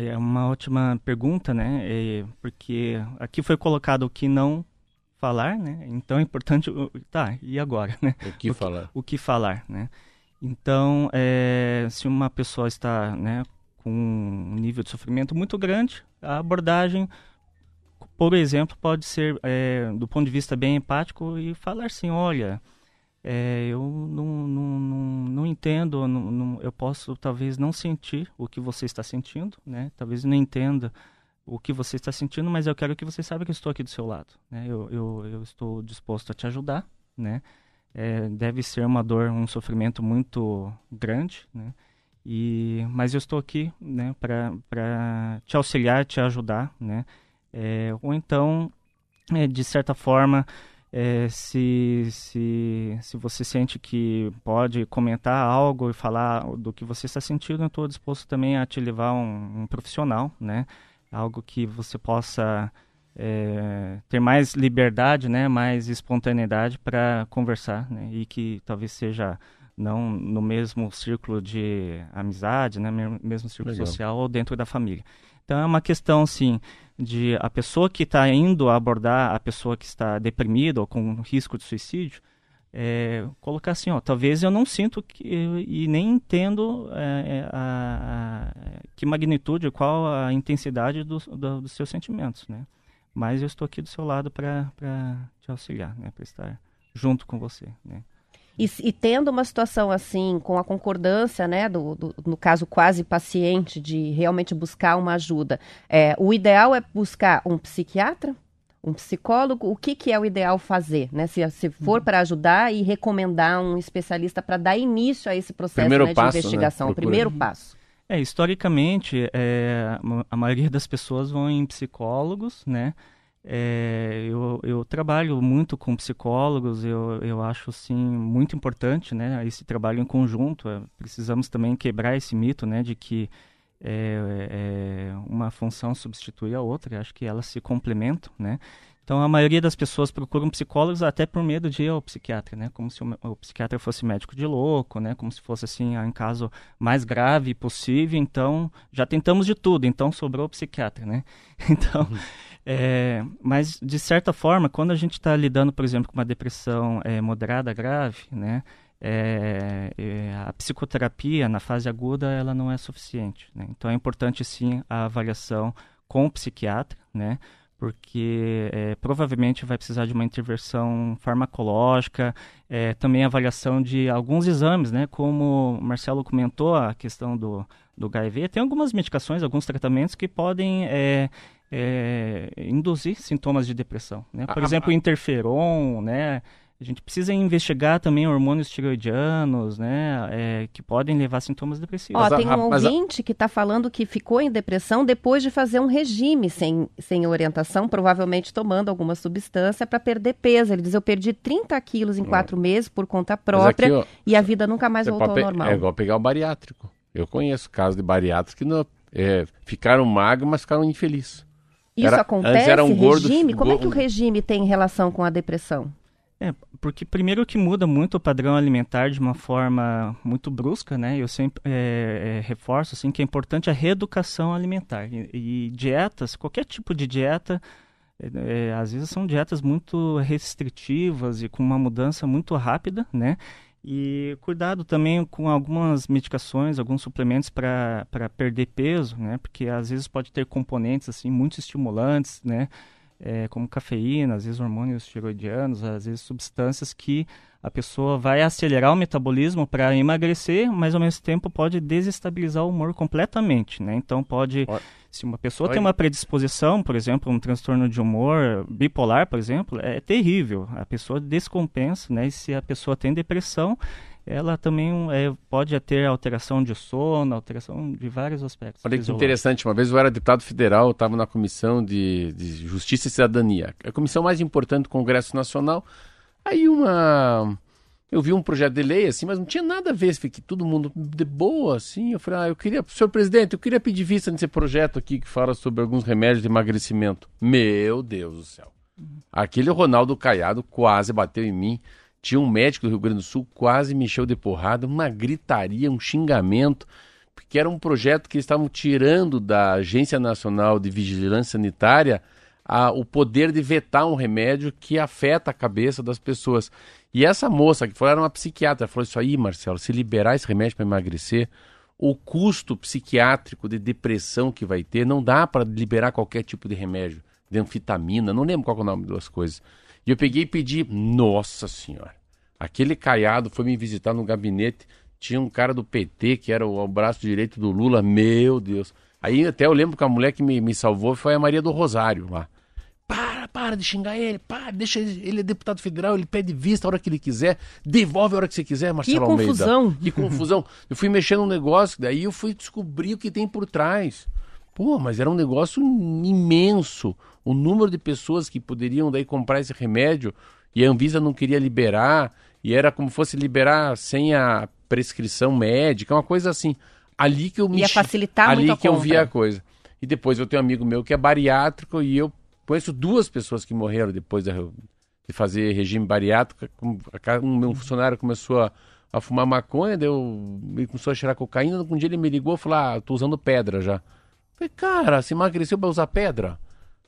É uma ótima pergunta, né? É, porque aqui foi colocado o que não falar, né? Então é importante, tá? E agora, né? O que o falar? Que, o que falar, né? Então, é, se uma pessoa está, né, com um nível de sofrimento muito grande, a abordagem, por exemplo, pode ser, é, do ponto de vista bem empático, e falar assim, olha, é, eu não, não, não, não entendo, não, não, eu posso talvez não sentir o que você está sentindo, né? Talvez não entenda o que você está sentindo, mas eu quero que você saiba que eu estou aqui do seu lado, né? Eu, eu, eu estou disposto a te ajudar, né? É, deve ser uma dor, um sofrimento muito grande, né? E, mas eu estou aqui, né, para te auxiliar, te ajudar, né? É, ou então é, de certa forma, é, se, se, se você sente que pode comentar algo e falar do que você está sentindo, eu estou disposto também a te levar um, um profissional, né? Algo que você possa é, ter mais liberdade, né? Mais espontaneidade para conversar, né? E que talvez seja não no mesmo círculo de amizade, né? Mesmo círculo Legal. social ou dentro da família. Então é uma questão, sim, de a pessoa que está indo abordar a pessoa que está deprimida ou com risco de suicídio, é, colocar assim, ó, talvez eu não sinto que, e nem entendo é, é a, a, que magnitude, qual a intensidade do, do, dos seus sentimentos, né? Mas eu estou aqui do seu lado para te auxiliar, né? Para estar junto com você, né? E, e, tendo uma situação assim, com a concordância, né, do, do, no caso quase paciente, de realmente buscar uma ajuda, é, o ideal é buscar um psiquiatra, um psicólogo, o que, que é o ideal fazer, né? Se, se for uhum. para ajudar e recomendar um especialista para dar início a esse processo né, passo, de investigação, né? o primeiro passo. É, historicamente, é, a maioria das pessoas vão em psicólogos, né? É, eu, eu, trabalho muito com psicólogos, eu, eu acho sim muito importante né, esse trabalho em conjunto. É, precisamos também quebrar esse mito né, de que é, é, uma função substitui a outra, acho que elas se complementam. Né? Então a maioria das pessoas procuram psicólogos até por medo de ir ao psiquiatra, né? Como se o, o psiquiatra fosse médico de louco, né? Como se fosse assim, em caso mais grave possível. Então já tentamos de tudo, então sobrou o psiquiatra, né? [LAUGHS] Então uhum. É, mas, de certa forma, quando a gente está lidando, por exemplo, com uma depressão é, moderada, grave, né, é, é, a psicoterapia na fase aguda ela não é suficiente. Né? Então, é importante, sim, a avaliação com o psiquiatra, né? porque é, provavelmente vai precisar de uma intervenção farmacológica, é, também avaliação de alguns exames, né? Como o Marcelo comentou, a questão do, do HIV, tem algumas medicações, alguns tratamentos que podem é, é, induzir sintomas de depressão. Né? Por ah, exemplo, o interferon, né? A gente precisa investigar também hormônios tiroidianos, né, é, que podem levar a sintomas depressivos. Ó, tem um ouvinte que está falando que ficou em depressão depois de fazer um regime sem, sem orientação, provavelmente tomando alguma substância para perder peso. Ele diz, eu perdi 30 quilos em quatro meses por conta própria aqui, ó, e a vida nunca mais voltou ao normal. É igual pegar o bariátrico. Eu conheço casos de bariátricos que não, é, ficaram magros, mas ficaram infelizes. Isso era, acontece? Era um gordo, regime? Como é que o regime tem relação com a depressão? É, porque primeiro que muda muito o padrão alimentar de uma forma muito brusca, né? Eu sempre é, é, reforço assim que é importante a reeducação alimentar e, e dietas, qualquer tipo de dieta, é, é às vezes são dietas muito restritivas e com uma mudança muito rápida, né? E cuidado também com algumas medicações, alguns suplementos para perder peso, né? Porque às vezes pode ter componentes assim muito estimulantes, né? É, como cafeína, às vezes hormônios tiroidianos, às vezes substâncias que a pessoa vai acelerar o metabolismo para emagrecer, mas ao mesmo tempo pode desestabilizar o humor completamente, né? Então pode, se uma pessoa Oi. tem uma predisposição, por exemplo, um transtorno de humor bipolar, por exemplo, é terrível. A pessoa descompensa, né? E se a pessoa tem depressão, ela também é, pode ter alteração de sono, alteração de vários aspectos. Olha que interessante, uma vez eu era deputado federal, estava na Comissão de, de Justiça e Cidadania, a comissão mais importante do Congresso Nacional, Aí uma. Eu vi um projeto de lei assim, mas não tinha nada a ver, que todo mundo de boa, assim. Eu falei, ah, eu queria, senhor presidente, eu queria pedir vista nesse projeto aqui que fala sobre alguns remédios de emagrecimento. Meu Deus do céu. Aquele Ronaldo Caiado quase bateu em mim. Tinha um médico do Rio Grande do Sul, quase me encheu de porrada, uma gritaria, um xingamento, porque era um projeto que eles estavam tirando da Agência Nacional de Vigilância Sanitária a, o poder de vetar um remédio que afeta a cabeça das pessoas. E essa moça, que foi, era uma psiquiatra, falou isso aí, Marcelo, se liberar esse remédio para emagrecer, o custo psiquiátrico de depressão que vai ter, não dá para liberar qualquer tipo de remédio, de anfitamina, não lembro qual é o nome das coisas. E eu peguei e pedi, nossa senhora, aquele caiado foi me visitar no gabinete, tinha um cara do PT, que era o, o braço direito do Lula, meu Deus. Aí até eu lembro que a mulher que me, me salvou foi a Maria do Rosário lá. Para, de xingar ele, para, deixa ele, ele é deputado federal, ele pede vista a hora que ele quiser, devolve a hora que você quiser, Marcelo que confusão. Que confusão. Eu fui mexendo no negócio, daí eu fui descobrir o que tem por trás. Pô, mas era um negócio imenso. O número de pessoas que poderiam daí comprar esse remédio e a Anvisa não queria liberar, e era como fosse liberar sem a prescrição médica, uma coisa assim. Ali que eu me Ia facilitar ali muito a que eu compra. vi a coisa. E depois eu tenho um amigo meu que é bariátrico e eu conheço duas pessoas que morreram depois da- de fazer regime bariátrico. Um- meu funcionário começou a, a fumar maconha, deu, ele começou a cheirar cocaína. Um dia ele me ligou e falou: Ah, tô usando pedra já. Falei, cara, você emagreceu pra usar pedra?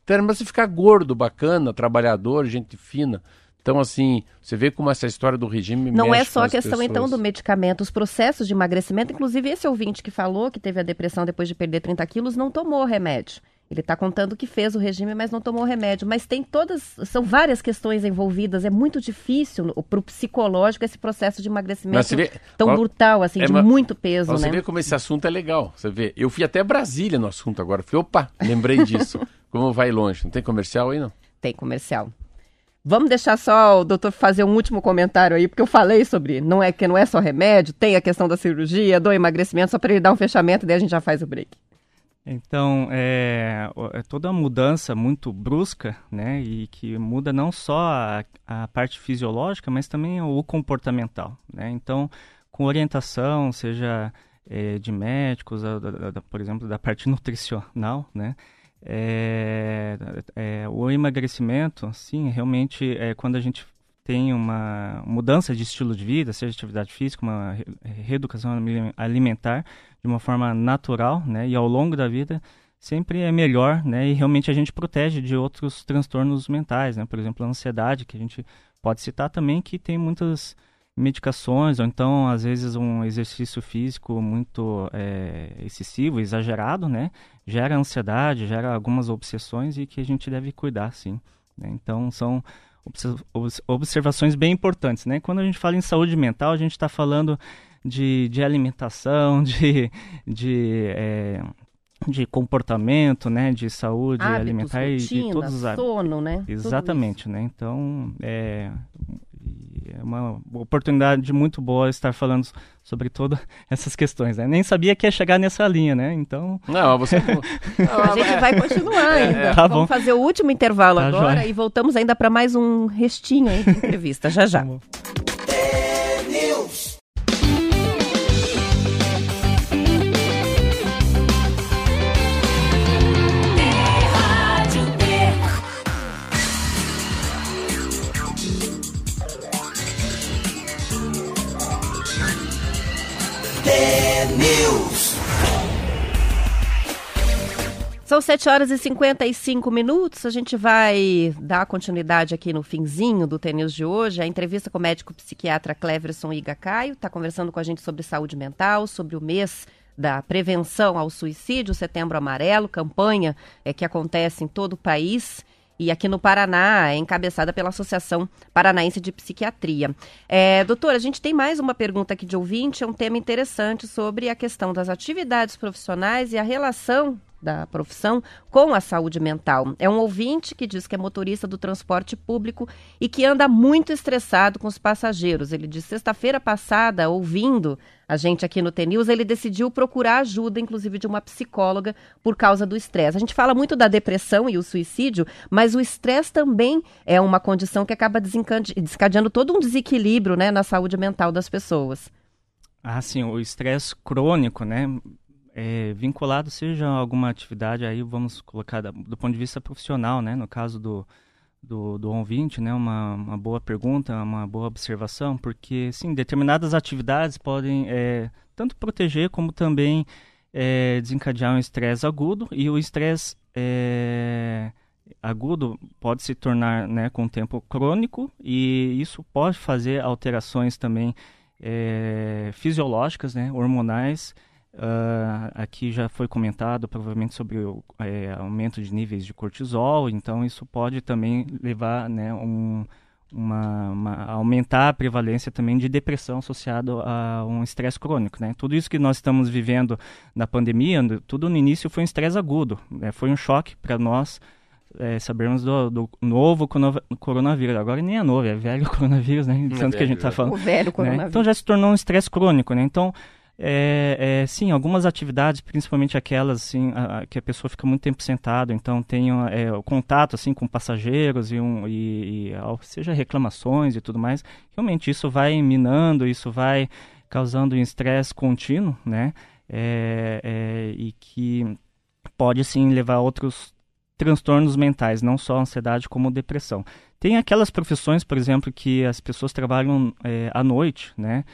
Então era pra você ficar gordo, bacana, trabalhador, gente fina. Então, assim, você vê como essa história do regime Não é só a questão, então, do pessoas. medicamento, os processos de emagrecimento. Inclusive, esse ouvinte que falou que teve a depressão depois de perder 30 quilos não tomou remédio. Ele está contando que fez o regime, mas não tomou o remédio. Mas tem todas, são várias questões envolvidas. É muito difícil para o psicológico esse processo de emagrecimento vê- tão ó, brutal, assim, é de muito peso, Você né? vê como esse assunto é legal. Você vê, eu fui até Brasília no assunto agora. Falei, opa, lembrei disso. [LAUGHS] como vai longe. Não tem comercial aí, não? Tem comercial. Vamos deixar só o doutor fazer um último comentário aí, porque eu falei sobre, não é que não é só remédio, tem a questão da cirurgia, do emagrecimento, só para ele dar um fechamento, daí a gente já faz o break. Então, é, é toda mudança muito brusca, né, e que muda não só a, a parte fisiológica, mas também o comportamental, né. Então, com orientação, seja é, de médicos, da- por exemplo, da parte [LAUGHS] nutricional, né, é, é, o emagrecimento, sim, realmente é quando a gente tem uma mudança de estilo de vida, seja atividade física, uma re- reeducação ali- alimentar, de uma forma natural, né, e ao longo da vida sempre é melhor, né, e realmente a gente protege de outros transtornos mentais, né, por exemplo, a ansiedade, que a gente pode citar também, que tem muitas medicações, ou então, às vezes, um exercício físico muito é, excessivo, exagerado, né, gera ansiedade, gera algumas obsessões e que a gente deve cuidar, sim. né. Então, são obse- obs- observações bem importantes, né? Quando a gente fala em saúde mental, a gente está falando de, de alimentação, [LAUGHS] de, de, é, de comportamento, né? De saúde Hábitos, alimentar e, e rotina, todos os hábitos. sono, né? Exatamente, né? Então, é, é uma oportunidade muito boa estar falando sobre todas [LAUGHS] essas questões, né? Nem sabia que ia chegar nessa linha, né? Então, Não, [LAUGHS] você. A gente vai continuar ainda. Tá Vamos bom. fazer o último intervalo Tá agora joia. e voltamos ainda para mais um restinho de entrevista. Já já. News. T-News. São 7 horas e 55 minutos. A gente vai dar continuidade aqui no finzinho do TNews de hoje. A entrevista com o médico psiquiatra Cleverson Iga Caio está conversando com a gente sobre saúde mental, sobre o mês da prevenção ao suicídio, Setembro Amarelo, campanha é, que acontece em todo o país. E aqui no Paraná, é encabeçada pela Associação Paranaense de Psiquiatria. É, doutor, a gente tem mais uma pergunta aqui de ouvinte, é um tema interessante sobre a questão das atividades profissionais e a relação da profissão com a saúde mental. É um ouvinte que diz que é motorista do transporte público e que anda muito estressado com os passageiros. Ele diz sexta-feira passada, ouvindo a gente aqui no TNews, ele decidiu procurar ajuda, inclusive de uma psicóloga, por causa do estresse. A gente fala muito da depressão e o suicídio, mas o estresse também é uma condição que acaba desencadeando todo um desequilíbrio né, na saúde mental das pessoas. Ah, sim, o estresse crônico, né? É, vinculado seja a alguma atividade, aí vamos colocar da- do ponto de vista profissional, né? No caso do, do, do ouvinte, né? Uma, uma boa pergunta, uma boa observação, porque, sim, determinadas atividades podem é, tanto proteger como também é, desencadear um estresse agudo, e o estresse é, agudo pode se tornar, né, com o tempo crônico, e isso pode fazer alterações também é, fisiológicas, né, hormonais. Ah, aqui já foi comentado provavelmente sobre o é, aumento de níveis de cortisol, então isso pode também levar, né, um, uma, uma- aumentar a prevalência também de depressão associado a um estresse crônico, né? Tudo isso que nós estamos vivendo na pandemia, tudo no início foi um estresse agudo, né? Foi um choque para nós é, sabermos do, do novo coronavírus. Agora nem é novo, é velho [LAUGHS] coronavírus, né? Tanto que a gente está velho, falando O velho né? coronavírus. Então já se tornou um estresse crônico, né? Então É, é, sim, algumas atividades, principalmente aquelas assim, a, a, que a pessoa fica muito tempo sentado, então tem é, o contato assim com passageiros e, um, e, e seja reclamações e tudo mais, realmente isso vai minando, isso vai causando um estresse contínuo, né? É, é, e que pode sim levar a outros transtornos mentais, não só ansiedade como depressão. Tem aquelas profissões, por exemplo, que as pessoas trabalham é, à noite, né?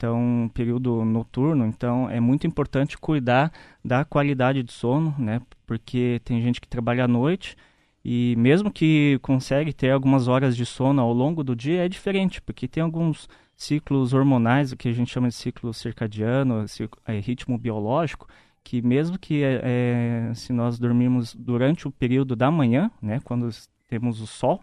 Então período noturno, então é muito importante cuidar da qualidade de sono, né? Porque tem gente que trabalha à noite e mesmo que consegue ter algumas horas de sono ao longo do dia é diferente, porque tem alguns ciclos hormonais, o que a gente chama de ciclo circadiano, é, ritmo biológico, que mesmo que é, é, se nós dormirmos durante o período da manhã, né, quando temos o sol,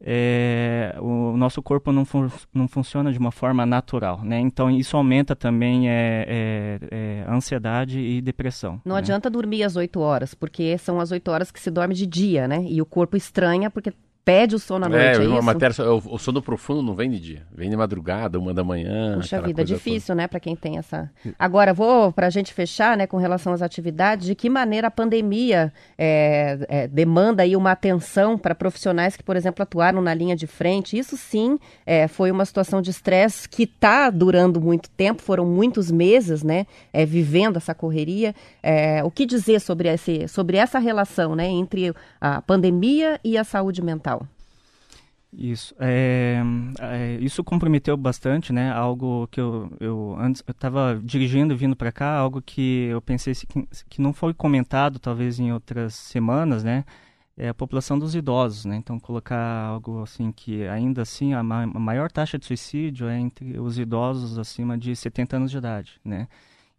é, o nosso corpo não, fun não funciona de uma forma natural, né? Então isso aumenta também é, é, é ansiedade e depressão. Não né? adianta dormir às 8 horas, porque são as 8 horas que se dorme de dia, né? E o corpo estranha porque pede o sono à noite, é, é uma matéria, o, sono profundo não vem de dia, vem de madrugada, uma da manhã. Puxa vida, difícil, toda. né, para quem tem essa. Agora, vou, para a gente fechar, né, com relação às atividades, de que maneira a pandemia é, é, demanda aí uma atenção para profissionais que, por exemplo, atuaram na linha de frente. Isso sim é, foi uma situação de estresse que está durando muito tempo, foram muitos meses, né, é, vivendo essa correria. É, o que dizer sobre, esse, sobre essa relação, né, entre a pandemia e a saúde mental? Isso, é, é, isso comprometeu bastante, né? Algo que eu, eu antes eu estava dirigindo vindo para cá, algo que eu pensei que, que não foi comentado talvez em outras semanas, né? É a população dos idosos, né? Então colocar algo assim que ainda assim a, ma a maior taxa de suicídio é entre os idosos acima de 70 anos de idade, né?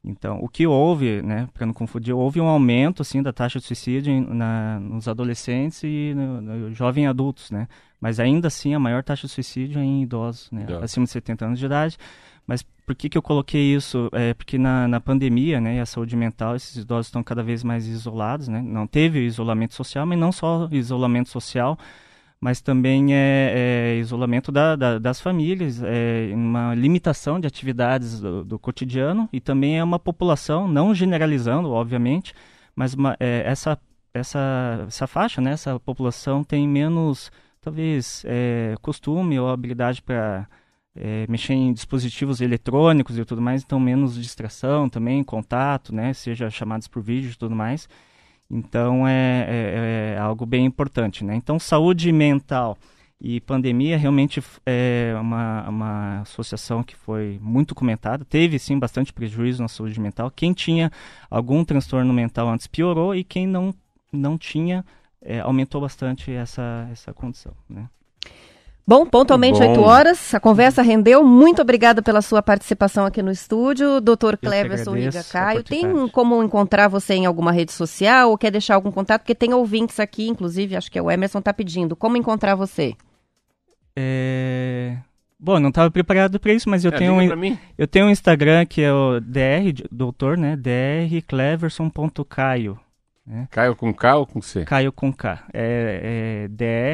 Então, o que houve, né, para não confundir, houve um aumento assim da taxa de suicídio na, nos adolescentes e no, no jovens adultos, né? Mas ainda assim a maior taxa de suicídio é em idosos, né, yeah. acima de 70 anos de idade. Mas por que, que eu coloquei isso? É porque na, na pandemia, né, e a saúde mental, esses idosos estão cada vez mais isolados, né? Não teve isolamento social, mas não só isolamento social, mas também é, é isolamento da, da, das famílias, é uma limitação de atividades do, do, cotidiano e também é uma população, não generalizando, obviamente, mas uma, é, essa, essa, essa faixa, né, essa população tem menos, talvez, é, costume ou habilidade para é, mexer em dispositivos eletrônicos e tudo mais, então menos distração também, contato, né, seja chamados por vídeo e tudo mais. Então é, é, é, algo bem importante, né? Então saúde mental e pandemia realmente é uma, uma associação que foi muito comentada. Teve sim bastante prejuízo na saúde mental. Quem tinha algum transtorno mental antes piorou e quem não, não tinha é, aumentou bastante essa, essa condição, né? Bom, pontualmente Bom. 8 horas, a conversa rendeu. Muito obrigada pela sua participação aqui no estúdio. Doutor Cleverson Liga Caio. Tem como encontrar você em alguma rede social ou quer deixar algum contato? Porque tem ouvintes aqui, inclusive, acho que é o Emerson está pedindo. Como encontrar você? É... Bom, não estava preparado para isso, mas eu é, tenho um, eu tenho um Instagram que é o dr, doutor, né? drcleverson.caio. Né? Caio com K ou com C? Caio com K. É, é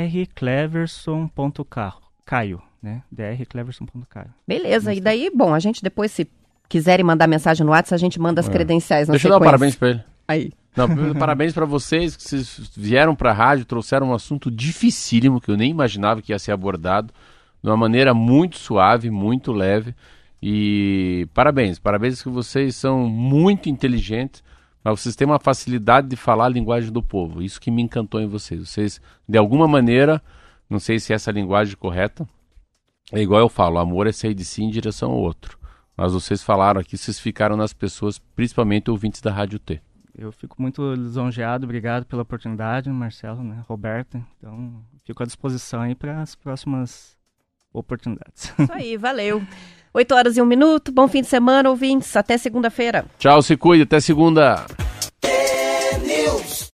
drcleverson.caio, né? drcleverson.caio. Beleza, e daí, bom, a gente depois, se quiserem mandar mensagem no WhatsApp, a gente manda as é. credenciais Deixa sequência. eu dar um parabéns para ele. Aí. Não, [LAUGHS] parabéns para vocês que vocês vieram para a rádio, trouxeram um assunto dificílimo que eu nem imaginava que ia ser abordado de uma maneira muito suave, muito leve. E parabéns, parabéns que vocês são muito inteligentes mas vocês têm uma facilidade de falar a linguagem do povo. Isso que me encantou em vocês. Vocês, de alguma maneira, não sei se é essa linguagem correta, é igual eu falo, amor é sair de si em direção ao outro. Mas vocês falaram aqui, vocês ficaram nas pessoas, principalmente ouvintes da Rádio T. Eu fico muito lisonjeado, obrigado pela oportunidade, Marcelo, né, Roberta. Então, fico à disposição aí para as próximas oportunidades. Isso aí, valeu. [LAUGHS] 8 horas e um minuto. Bom fim de semana, ouvintes. Até segunda-feira. Tchau, se cuide. Até segunda.